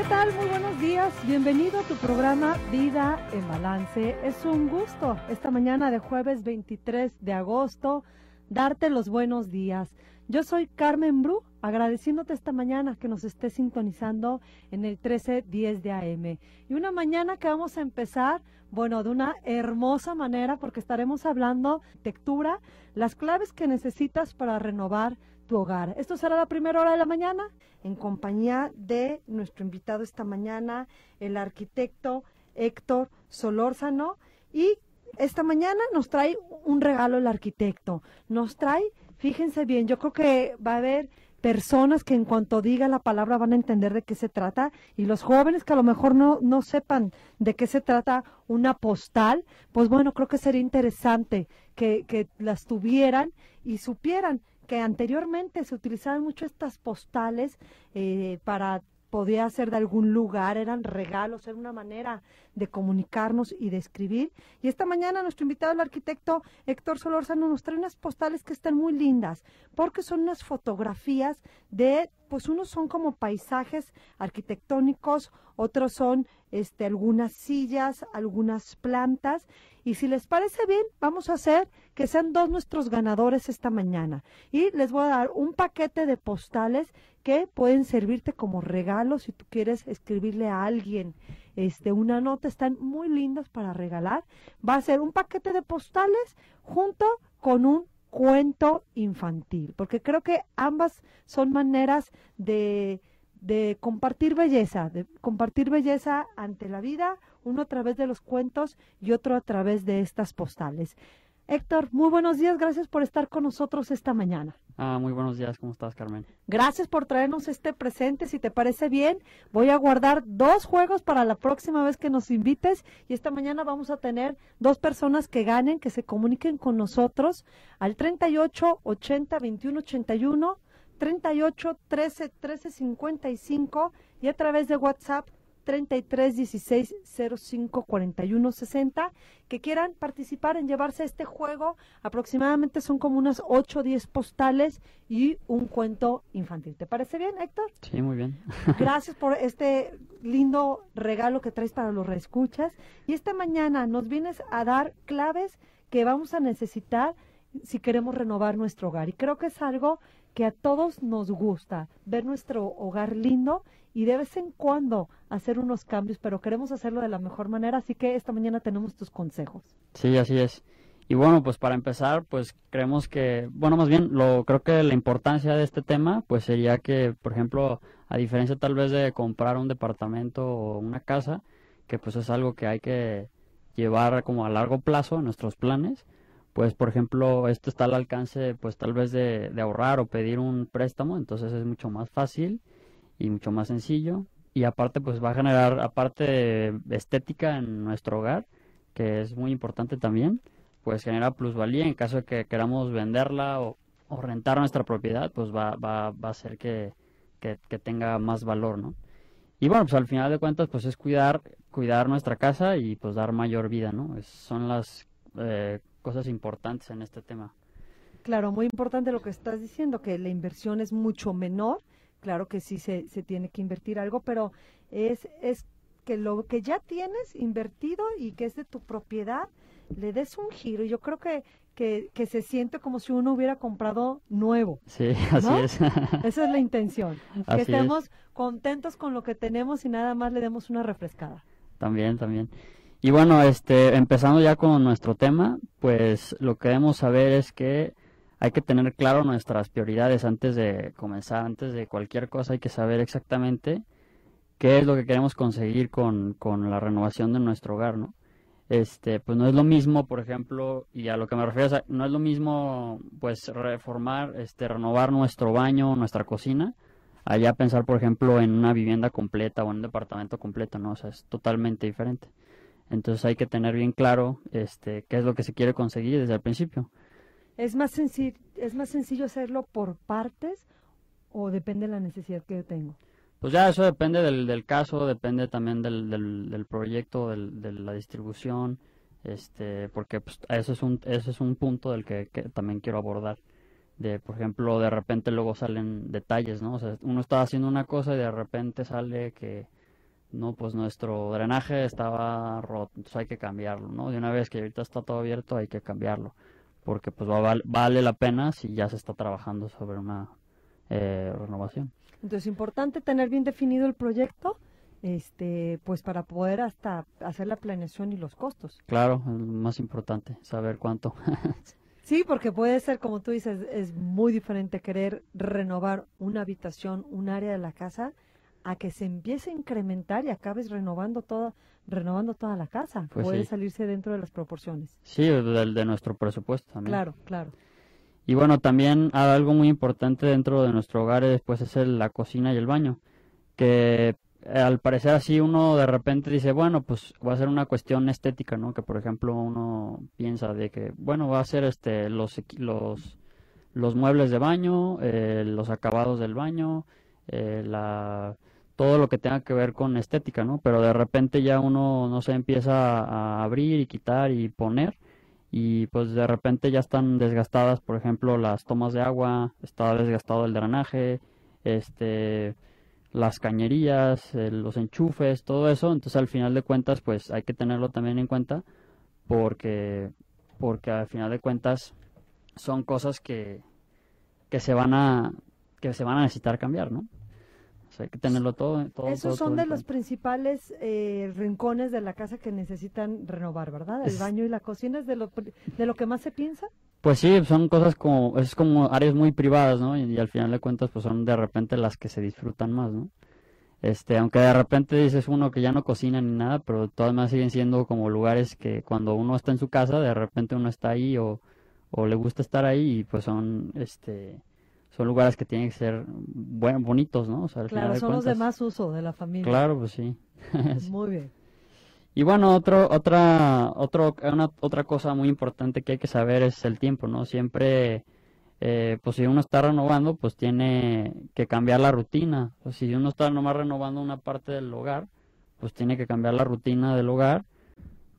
¿qué tal? Muy buenos días. Bienvenido a tu programa Vida en Balance. Es un gusto esta mañana de jueves 23 de agosto darte los buenos días. Yo soy Carmen Bru, agradeciéndote esta mañana que nos estés sintonizando en el 1310 de AM. Y una mañana que vamos a empezar, bueno, de una hermosa manera porque estaremos hablando de textura, las claves que necesitas para renovar hogar. Esto será la primera hora de la mañana en compañía de nuestro invitado esta mañana, el arquitecto Héctor Solórzano. Y esta mañana nos trae un regalo el arquitecto. Nos trae, fíjense bien, yo creo que va a haber personas que en cuanto diga la palabra van a entender de qué se trata y los jóvenes que a lo mejor no, no sepan de qué se trata una postal, pues bueno, creo que sería interesante que las tuvieran y supieran que anteriormente se utilizaban mucho estas postales eh, para podía ser de algún lugar, eran regalos, era una manera de comunicarnos y de escribir. Y esta mañana nuestro invitado, el arquitecto Héctor Solórzano, nos trae unas postales que están muy lindas, porque son unas fotografías de, pues unos son como paisajes arquitectónicos, otros son este, algunas sillas, algunas plantas. Y si les parece bien, vamos a hacer que sean dos nuestros ganadores esta mañana. Y les voy a dar un paquete de postales que pueden servirte como regalo si tú quieres escribirle a alguien este una nota están muy lindas para regalar va a ser un paquete de postales junto con un cuento infantil porque creo que ambas son maneras de de compartir belleza, de compartir belleza ante la vida, uno a través de los cuentos y otro a través de estas postales. Héctor, muy buenos días, gracias por estar con nosotros esta mañana. Ah, muy buenos días, ¿cómo estás, Carmen? Gracias por traernos este presente, si te parece bien, voy a guardar dos juegos para la próxima vez que nos invites y esta mañana vamos a tener dos personas que ganen, que se comuniquen con nosotros al 38 80 21 81 38 13 13 55 y a través de WhatsApp 33 16 05 41 60 que quieran participar en llevarse este juego. Aproximadamente son como unas 8 o 10 postales y un cuento infantil. ¿Te parece bien, Héctor? Sí, muy bien. Gracias por este lindo regalo que traes para los reescuchas. Y esta mañana nos vienes a dar claves que vamos a necesitar si queremos renovar nuestro hogar. Y creo que es algo que a todos nos gusta, ver nuestro hogar lindo y de vez en cuando hacer unos cambios, pero queremos hacerlo de la mejor manera, así que esta mañana tenemos tus consejos. Sí, así es. Y bueno, pues para empezar, pues creemos que, bueno, más bien, lo creo que la importancia de este tema, pues sería que, por ejemplo, a diferencia tal vez de comprar un departamento o una casa, que pues es algo que hay que llevar como a largo plazo en nuestros planes, pues por ejemplo esto está al alcance pues tal vez de, ahorrar o pedir un préstamo entonces es mucho más fácil y mucho más sencillo. Y aparte pues va a generar aparte estética en nuestro hogar que es muy importante también pues genera plusvalía. En caso de que queramos venderla o, rentar nuestra propiedad pues va, va, va a hacer que, que, tenga más valor no y bueno pues al final de cuentas pues es cuidar cuidar nuestra casa y pues dar mayor vida no son las eh, cosas importantes en este tema. Claro, muy importante lo que estás diciendo, que la inversión es mucho menor. Claro que sí se, se tiene que invertir algo, pero es, es que lo que ya tienes invertido y que es de tu propiedad, le des un giro. Yo creo que, que, que se siente como si uno hubiera comprado nuevo. Sí, así es. Esa es la intención. que estemos contentos con lo que tenemos y nada más le demos una refrescada. También, también. Y bueno, este, empezando ya con nuestro tema, pues lo que debemos saber es que hay que tener claro nuestras prioridades antes de comenzar, antes de cualquier cosa hay que saber exactamente qué es lo que queremos conseguir con, con la renovación de nuestro hogar, ¿no? Este, pues no es lo mismo, por ejemplo, y a lo que me refiero, no es lo mismo, pues, reformar, este, renovar nuestro baño, nuestra cocina, allá pensar, por ejemplo, en una vivienda completa o en un departamento completo, ¿no? O sea, es totalmente diferente. Entonces hay que tener bien claro este, qué es lo que se quiere conseguir desde el principio. ¿Es más, sencillo, ¿Es más sencillo hacerlo por partes o depende de la necesidad que yo tengo? Pues ya eso depende del, del caso, depende también del, del, proyecto, del, de la distribución, este, porque pues, eso, es un, eso es un punto del que, que, también quiero abordar. De, por ejemplo, de repente luego salen detalles, ¿no? O sea, uno está haciendo una cosa y de repente sale que no, pues nuestro drenaje estaba roto, entonces hay que cambiarlo, ¿no? De una vez que ahorita está todo abierto hay que cambiarlo, porque pues vale la pena si ya se está trabajando sobre una eh, renovación. Entonces, es importante tener bien definido el proyecto, este, pues para poder hasta hacer la planeación y los costos. Claro, es más importante, saber cuánto. sí, porque puede ser, como tú dices, es muy diferente querer renovar una habitación, un área de la casa, a que se empiece a incrementar y acabes renovando toda, renovando toda la casa. Pues Puede salirse dentro de las proporciones. Sí, del de nuestro presupuesto también. Claro, claro. Y bueno, también algo muy importante dentro de nuestro hogar después es la cocina y el baño, que eh, al parecer así uno de repente dice, bueno, pues va a ser una cuestión estética, ¿no? Que por ejemplo uno piensa de que, bueno, va a ser este los los los muebles de baño, eh, los acabados del baño, eh, la todo lo que tenga que ver con estética, ¿no? Pero de repente ya uno, no se empieza a abrir y quitar y poner y pues de repente ya están desgastadas, por ejemplo, las tomas de agua, está desgastado el drenaje, este, las cañerías, los enchufes, todo eso, entonces al final de cuentas pues hay que tenerlo también en cuenta porque porque al final de cuentas son cosas que, que se van a que se van a necesitar cambiar, ¿no? Hay que tenerlo todo. todo Esos son de los principales eh, rincones de la casa que necesitan renovar, ¿verdad? El baño y la cocina es de lo, de lo que más se piensa. Pues sí, son cosas como, es como áreas muy privadas, ¿no? Y, al final de cuentas, pues son de repente las que se disfrutan más, ¿no? Este, aunque de repente dices uno que ya no cocina ni nada, pero todas más siguen siendo como lugares que cuando uno está en su casa, de repente uno está ahí o, o le gusta estar ahí y pues son, este, son lugares que tienen que ser buen, bonitos, ¿no? claro, son los de más uso de la familia. Claro, pues sí. Muy bien. Y bueno, otro, otra, otro, una, otra cosa muy importante que hay que saber es el tiempo, ¿no? Siempre, eh, pues si uno está renovando, pues tiene que cambiar la rutina. Pues si uno está nomás renovando una parte del hogar, pues tiene que cambiar la rutina del hogar,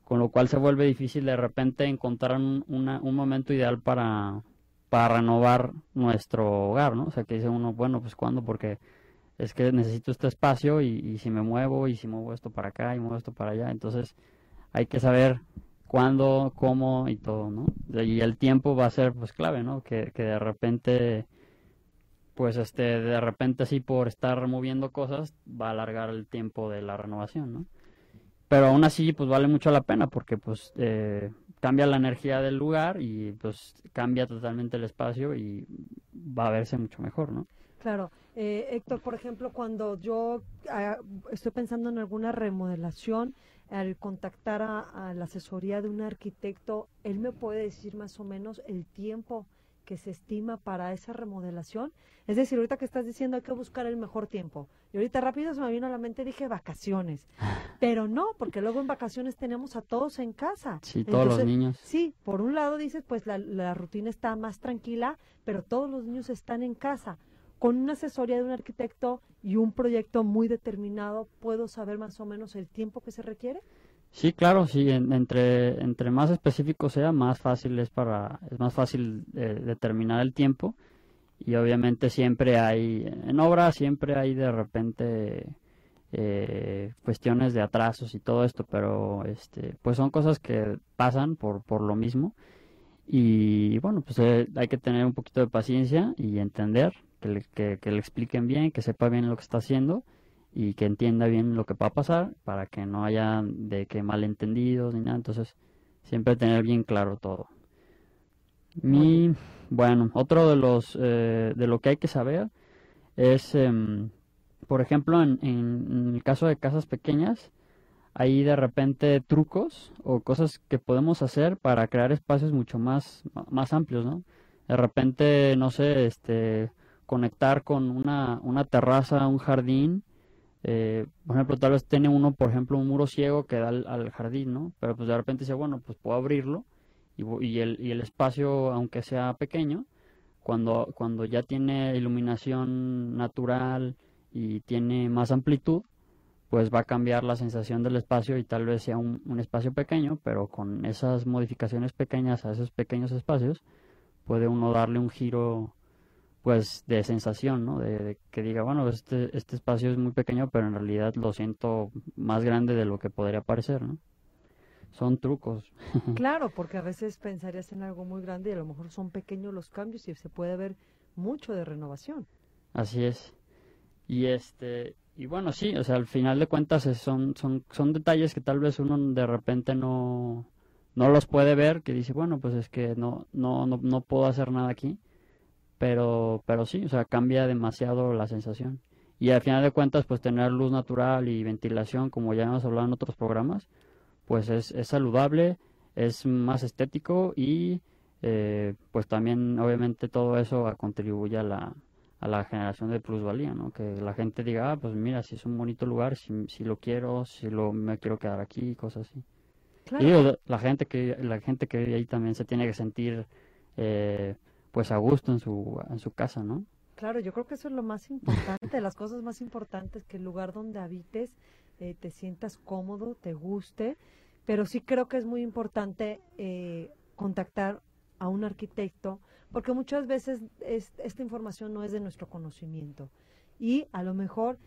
con lo cual se vuelve difícil de repente encontrar un, un momento ideal para, para renovar nuestro hogar, ¿no? O sea, que dice uno, bueno, pues cuándo, porque es que necesito este espacio y, si me muevo y si muevo esto para acá y muevo esto para allá, entonces hay que saber cuándo, cómo y todo, ¿no? Y el tiempo va a ser pues clave, ¿no? Que, de repente, pues este, de repente así por estar removiendo cosas va a alargar el tiempo de la renovación, ¿no? Pero aún así pues vale mucho la pena porque pues eh, cambia la energía del lugar y pues cambia totalmente el espacio y va a verse mucho mejor, ¿no? Claro. Eh, Héctor, por ejemplo, cuando yo ah, estoy pensando en alguna remodelación, al contactar a, la asesoría de un arquitecto, él me puede decir más o menos el tiempo que se estima para esa remodelación. Es decir, ahorita que estás diciendo hay que buscar el mejor tiempo. Y ahorita rápido se me vino a la mente dije vacaciones. Pero no, porque luego en vacaciones tenemos a todos en casa. Sí, todos los niños. Sí, por un lado dices, pues la, la rutina está más tranquila, pero todos los niños están en casa. Con una asesoría de un arquitecto y un proyecto muy determinado, ¿puedo saber más o menos el tiempo que se requiere? Sí, claro, sí, entre, entre más específico sea, más fácil es para, es más fácil eh, determinar el tiempo. Y obviamente siempre hay, en obra siempre hay de repente eh, cuestiones de atrasos y todo esto, pero este, pues son cosas que pasan por, por lo mismo. Y bueno, pues eh, hay que tener un poquito de paciencia y entender que le, que, que le expliquen bien, que sepa bien lo que está haciendo y que entienda bien lo que va a pasar para que no haya de que malentendidos ni nada. Entonces, siempre tener bien claro todo. Mi, bueno, otro de los eh, de lo que hay que saber es, em, por ejemplo, en, en, el caso de casas pequeñas, hay de repente trucos o cosas que podemos hacer para crear espacios mucho más, más amplios, ¿no? De repente, no sé, este, conectar con una, una terraza, un jardín, eh, por ejemplo, tal vez tiene uno, por ejemplo, un muro ciego que da al, jardín, ¿no? Pero pues de repente dice, bueno, pues puedo abrirlo y, y, el, y el espacio, aunque sea pequeño, cuando, cuando ya tiene iluminación natural y tiene más amplitud, pues va a cambiar la sensación del espacio y tal vez sea un, un espacio pequeño, pero con esas modificaciones pequeñas a esos pequeños espacios, puede uno darle un giro pues de sensación, ¿no? De, que diga, bueno, este, este espacio es muy pequeño, pero en realidad lo siento más grande de lo que podría parecer, ¿no? Son trucos. Claro, porque a veces pensarías en algo muy grande y a lo mejor son pequeños los cambios y se puede ver mucho de renovación. Así es. Y este, y bueno, sí, o sea, al final de cuentas son, son, son detalles que tal vez uno de repente no, no los puede ver, que dice, bueno, pues es que no, no, no, no puedo hacer nada aquí, pero, pero sí, o sea, cambia demasiado la sensación. Y al final de cuentas, pues tener luz natural y ventilación, como ya hemos hablado en otros programas, pues es, es saludable, es más estético y eh, pues también obviamente todo eso contribuye a la, a la generación de plusvalía, ¿no? Que la gente diga, ah, pues mira, si es un bonito lugar, si, si lo quiero, si lo me quiero quedar aquí, cosas así. Y la gente que la gente que vive ahí también se tiene que sentir eh, pues a gusto en su en su casa, ¿no? Claro, yo creo que eso es lo más importante, las cosas más importantes que el lugar donde habites eh, te sientas cómodo, te guste, pero sí creo que es muy importante eh, contactar a un arquitecto porque muchas veces esta información no es de nuestro conocimiento y a lo mejor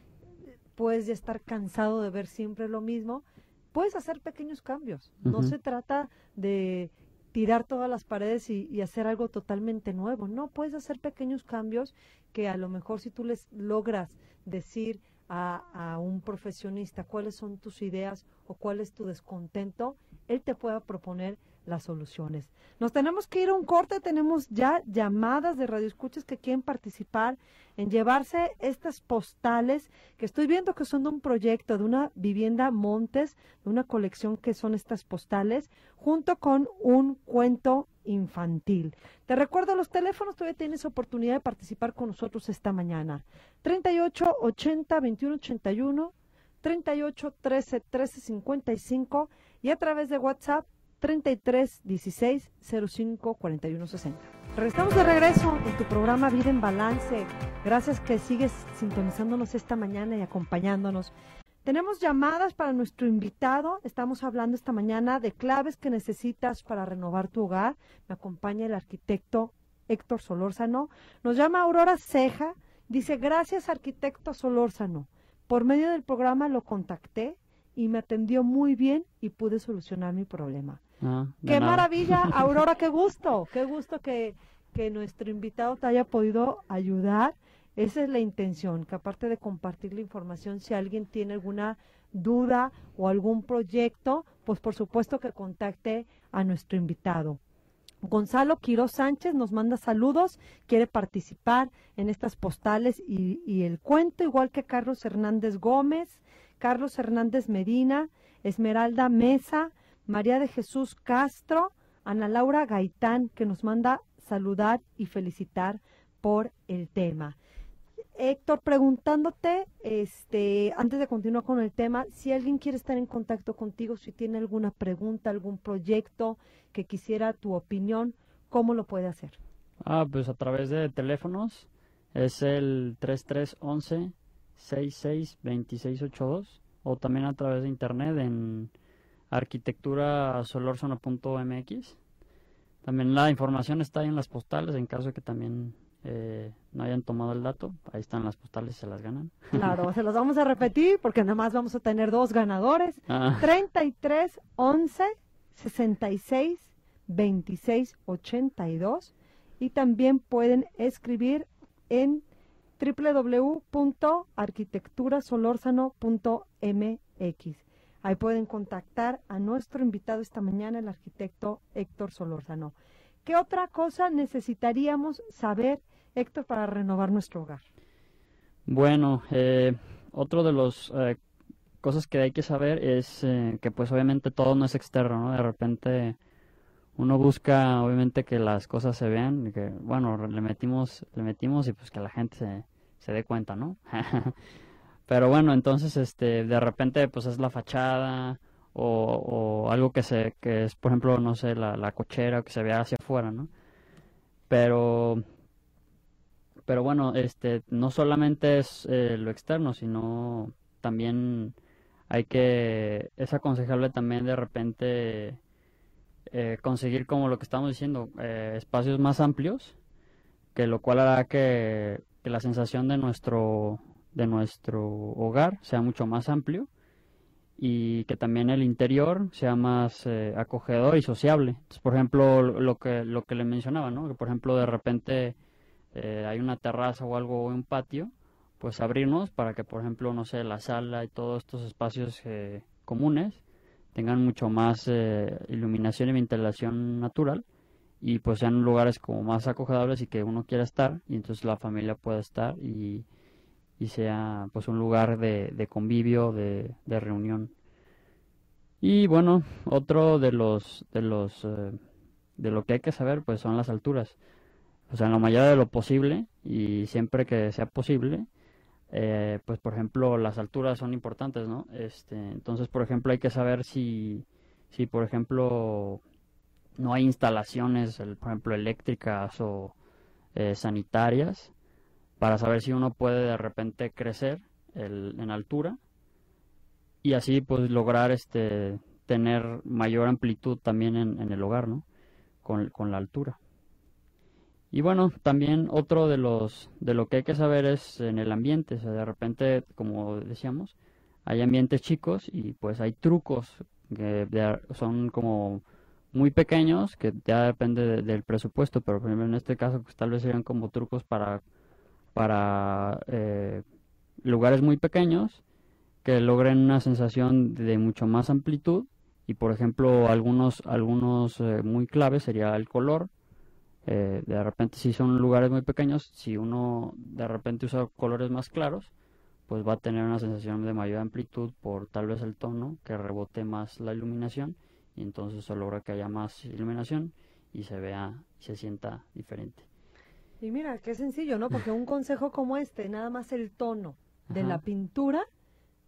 puedes ya estar cansado de ver siempre lo mismo, puedes hacer pequeños cambios. No se trata de tirar todas las paredes y, hacer algo totalmente nuevo. No, puedes hacer pequeños cambios que a lo mejor si tú les logras decir a, a, un profesionista cuáles son tus ideas o cuál es tu descontento, él te pueda proponer las soluciones. Nos tenemos que ir a un corte, tenemos ya llamadas de radioescuchas que quieren participar en llevarse estas postales que estoy viendo que son de un proyecto, de una vivienda Montes, de una colección que son estas postales, junto con un cuento infantil. Te recuerdo los teléfonos, todavía tienes oportunidad de participar con nosotros esta mañana. 38 80 21 81 38 13 13 55 y a través de WhatsApp 33 16 05 41 60. Estamos de regreso en tu programa Vida en Balance. Gracias que sigues sintonizándonos esta mañana y acompañándonos. Tenemos llamadas para nuestro invitado. Estamos hablando esta mañana de claves que necesitas para renovar tu hogar. Me acompaña el arquitecto Héctor Solórzano. Nos llama Aurora Ceja. Dice, gracias arquitecto Solórzano. Por medio del programa lo contacté y me atendió muy bien y pude solucionar mi problema. Ah, qué maravilla, Aurora, qué gusto, qué gusto que, que nuestro invitado te haya podido ayudar. Esa es la intención, que aparte de compartir la información, si alguien tiene alguna duda o algún proyecto, pues por supuesto que contacte a nuestro invitado. Gonzalo Quiroz Sánchez nos manda saludos, quiere participar en estas postales y, y, el cuento, igual que Carlos Hernández Gómez, Carlos Hernández Medina, Esmeralda Mesa, María de Jesús Castro, Ana Laura Gaitán, que nos manda saludar y felicitar por el tema. Héctor, preguntándote, este, antes de continuar con el tema, si alguien quiere estar en contacto contigo, si tiene alguna pregunta, algún proyecto que quisiera tu opinión, ¿cómo lo puede hacer? Ah, pues a través de teléfonos, es el 3311 662682 o también a través de internet en arquitecturasolorzano.mx. También la información está ahí en las postales en caso de que también eh, no hayan tomado el dato. Ahí están las postales, se las ganan. Claro, se los vamos a repetir porque nada más vamos a tener dos ganadores. 33 11 66 26 82 y también pueden escribir en www.arquitecturasolorzano.mx. Ahí pueden contactar a nuestro invitado esta mañana, el arquitecto Héctor Solórzano. ¿Qué otra cosa necesitaríamos saber, Héctor, para renovar nuestro hogar? Bueno, eh, otro de los eh, cosas que hay que saber es eh, que pues obviamente todo no es externo, ¿no? De repente uno busca obviamente que las cosas se vean, que bueno, le metimos, le metimos y pues que la gente se, se dé cuenta, ¿no? Pero bueno, entonces este de repente pues es la fachada o, algo que se que es por ejemplo, no sé, la, la cochera que se vea hacia afuera, ¿no? Pero pero bueno, este no solamente es eh, lo externo, sino también hay que es aconsejable también de repente eh, conseguir como lo que estamos diciendo eh, espacios más amplios que lo cual hará que la sensación de nuestro, de nuestro hogar sea mucho más amplio y que también el interior sea más eh, acogedor y sociable. por ejemplo, lo que, lo que le mencionaba, ¿no? que por ejemplo de repente eh, hay una terraza o algo o un patio, pues abrirnos para que por ejemplo, no sé, la sala y todos estos espacios eh, comunes tengan mucho más iluminación y ventilación natural y pues sean lugares como más acogedables y que uno quiera estar y entonces la familia pueda estar y, y sea pues un lugar de, convivio, de, de, reunión. Y bueno, otro de los de los eh, de lo que hay que saber pues son las alturas. O sea, en la mayoría de lo posible y siempre que sea posible, eh, pues por ejemplo las alturas son importantes, ¿no? Este, entonces, por ejemplo, hay que saber si, si por ejemplo no hay instalaciones, por ejemplo, eléctricas o eh, sanitarias, para saber si uno puede de repente crecer en altura y así pues lograr este tener mayor amplitud también en, el hogar, ¿no? Con, la altura. Y bueno, también otro de los de lo que hay que saber es en el ambiente, o de repente, como decíamos, hay ambientes chicos y pues hay trucos que son como muy pequeños que ya depende del presupuesto, pero por ejemplo en este caso pues tal vez serían como trucos para para eh, lugares muy pequeños que logren una sensación de mucho más amplitud. Y por ejemplo algunos algunos eh, muy claves sería el color. Eh, de repente si son lugares muy pequeños si uno de repente usa colores más claros pues va a tener una sensación de mayor amplitud por tal vez el tono que rebote más la iluminación. Y entonces se logra que haya más iluminación y se vea y se sienta diferente y mira, qué sencillo, ¿no? Porque un consejo como este, nada más el tono de la pintura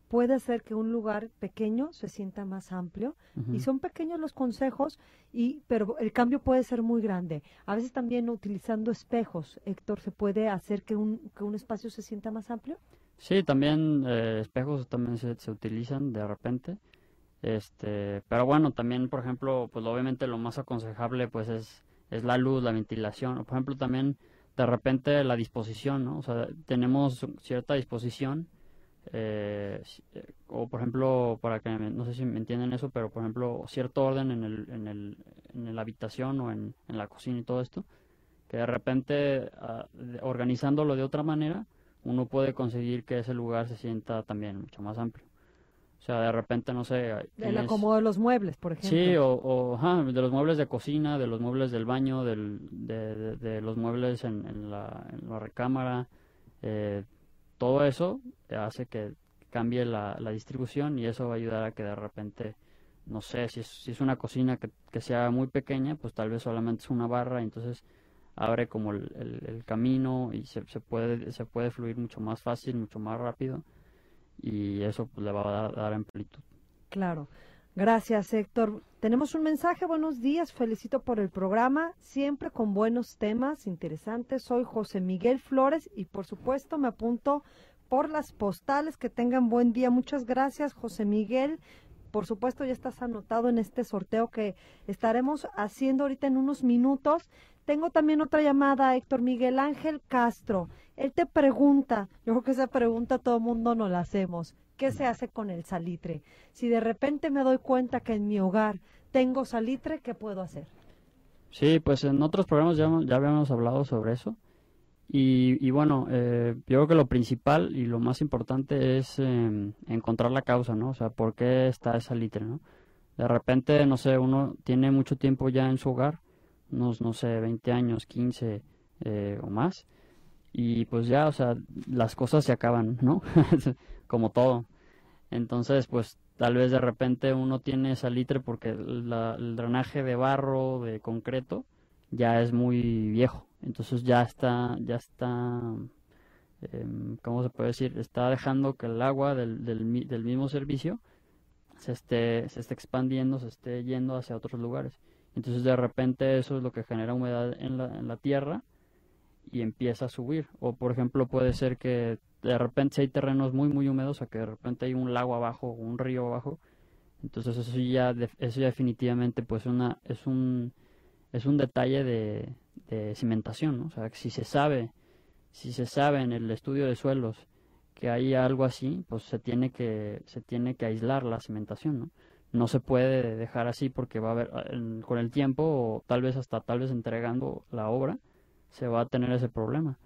puede hacer que un lugar pequeño se sienta más amplio. Y son pequeños los consejos y pero el cambio puede ser muy grande. A veces también utilizando espejos Héctor se puede hacer que un que un espacio se sienta más amplio sí también eh, espejos también se, se, utilizan de repente. Este pero bueno también por ejemplo pues obviamente lo más aconsejable pues es es la luz la ventilación. Por ejemplo también de repente la disposición, ¿no? O sea, tenemos cierta disposición, eh, eh, o por ejemplo, para que, no sé si me entienden eso, pero por ejemplo, cierto orden en, el, en, el, en la habitación o en, en la cocina y todo esto, que de repente, ah, organizándolo de otra manera, uno puede conseguir que ese lugar se sienta también mucho más amplio. O sea, de repente, no sé... El acomodo de los muebles, por ejemplo. Sí, o, de los muebles de cocina, de los muebles del baño, del, de, los muebles en, la, recámara. Eh, todo eso hace que cambie la, distribución y eso va a ayudar a que de repente, no sé, si es, si es una cocina que, que sea muy pequeña, pues tal vez solamente es una barra y entonces abre como el, el camino y se, se, puede, se puede fluir mucho más fácil, mucho más rápido y eso pues, le va a dar, amplitud. Claro. Gracias, Héctor. Tenemos un mensaje. Buenos días. Felicito por el programa. Siempre con buenos temas interesantes. Soy José Miguel Flores y por supuesto me apunto por las postales. Que tengan buen día. Muchas gracias, José Miguel. Por supuesto, ya estás anotado en este sorteo que estaremos haciendo ahorita en unos minutos. Tengo también otra llamada, Héctor Miguel Ángel Castro. Él te pregunta, yo creo que esa pregunta todo mundo nos la hacemos. ¿Qué se hace con el salitre? Si de repente me doy cuenta que en mi hogar tengo salitre, ¿qué puedo hacer? Sí, pues en otros programas ya, ya habíamos hablado sobre eso. Y, bueno, eh, yo creo que lo principal y lo más importante es em, encontrar la causa, ¿no? O sea, ¿por qué está esa salitre, no? De repente, no sé, uno tiene mucho tiempo ya en su hogar unos, no sé, 20 años, 15 eh, o más. Y pues ya, o sea, las cosas se acaban, ¿no? Como todo. Entonces, pues tal vez de repente uno tiene salitre porque el drenaje de barro, de concreto, ya es muy viejo. Entonces ya está, ya está, em, ¿cómo se puede decir? Está dejando que el agua del, del, del mismo servicio se esté, se esté expandiendo, se esté yendo hacia otros lugares. Entonces de repente eso es lo que genera humedad en la, en la tierra y empieza a subir. O por ejemplo puede ser que de repente hay terrenos muy muy húmedos, o que de repente hay un lago abajo un río abajo, entonces eso ya, eso ya definitivamente pues una, es un es un detalle de, de cimentación, ¿no? O sea, si se sabe, si se sabe en el estudio de suelos que hay algo así, pues se tiene que, se tiene que aislar la cimentación, ¿no? No se puede dejar así porque va a haber, con el tiempo, o tal vez hasta tal vez entregando la obra, se va a tener ese problema.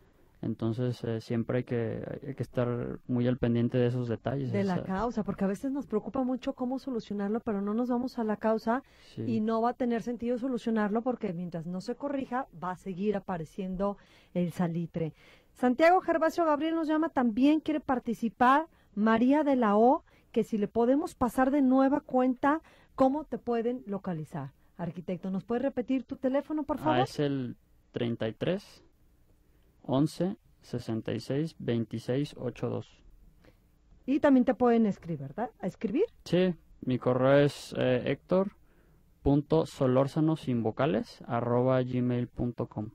Entonces eh, siempre hay que, hay que estar muy al pendiente de esos detalles. De la causa, porque a veces nos preocupa mucho cómo solucionarlo, pero no nos vamos a la causa y no va a tener sentido solucionarlo porque mientras no se corrija va a seguir apareciendo el salitre. Santiago Gervasio Gabriel nos llama, también quiere participar. María de la O, que si le podemos pasar de nueva cuenta, ¿cómo te pueden localizar? Arquitecto, ¿nos puede repetir tu teléfono, por favor? Ah, es el 33 11 66 26 82. Y también te pueden escribir, ¿verdad? ¿A escribir? Sí, mi correo es eh, Héctor punto sin vocales arroba gmail.com.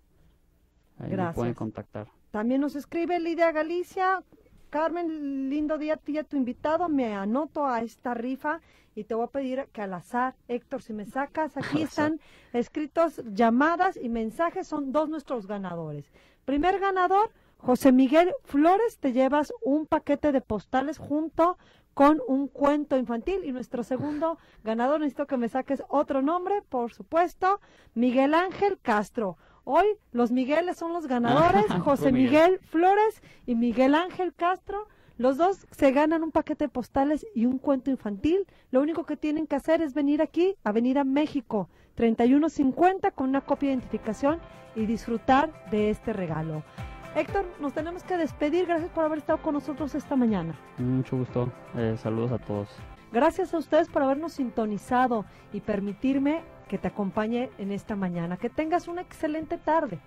Ahí Gracias. me pueden contactar. También nos escribe Lidia Galicia. Carmen, lindo día a tu invitado. Me anoto a esta rifa y te voy a pedir que al azar, Héctor, si me sacas, aquí están escritos llamadas y mensajes, son dos nuestros ganadores. Primer ganador, José Miguel Flores, te llevas un paquete de postales junto con un cuento infantil. Y nuestro segundo ganador, necesito que me saques otro nombre, por supuesto, Miguel Ángel Castro. Hoy los Migueles son los ganadores, José Miguel Flores y Miguel Ángel Castro. Los dos se ganan un paquete de postales y un cuento infantil. Lo único que tienen que hacer es venir aquí, a venir a México, 3150, con una copia de identificación y disfrutar de este regalo. Héctor, nos tenemos que despedir. Gracias por haber estado con nosotros esta mañana. Mucho gusto. Eh, saludos a todos. Gracias a ustedes por habernos sintonizado y permitirme que te acompañe en esta mañana. Que tengas una excelente tarde.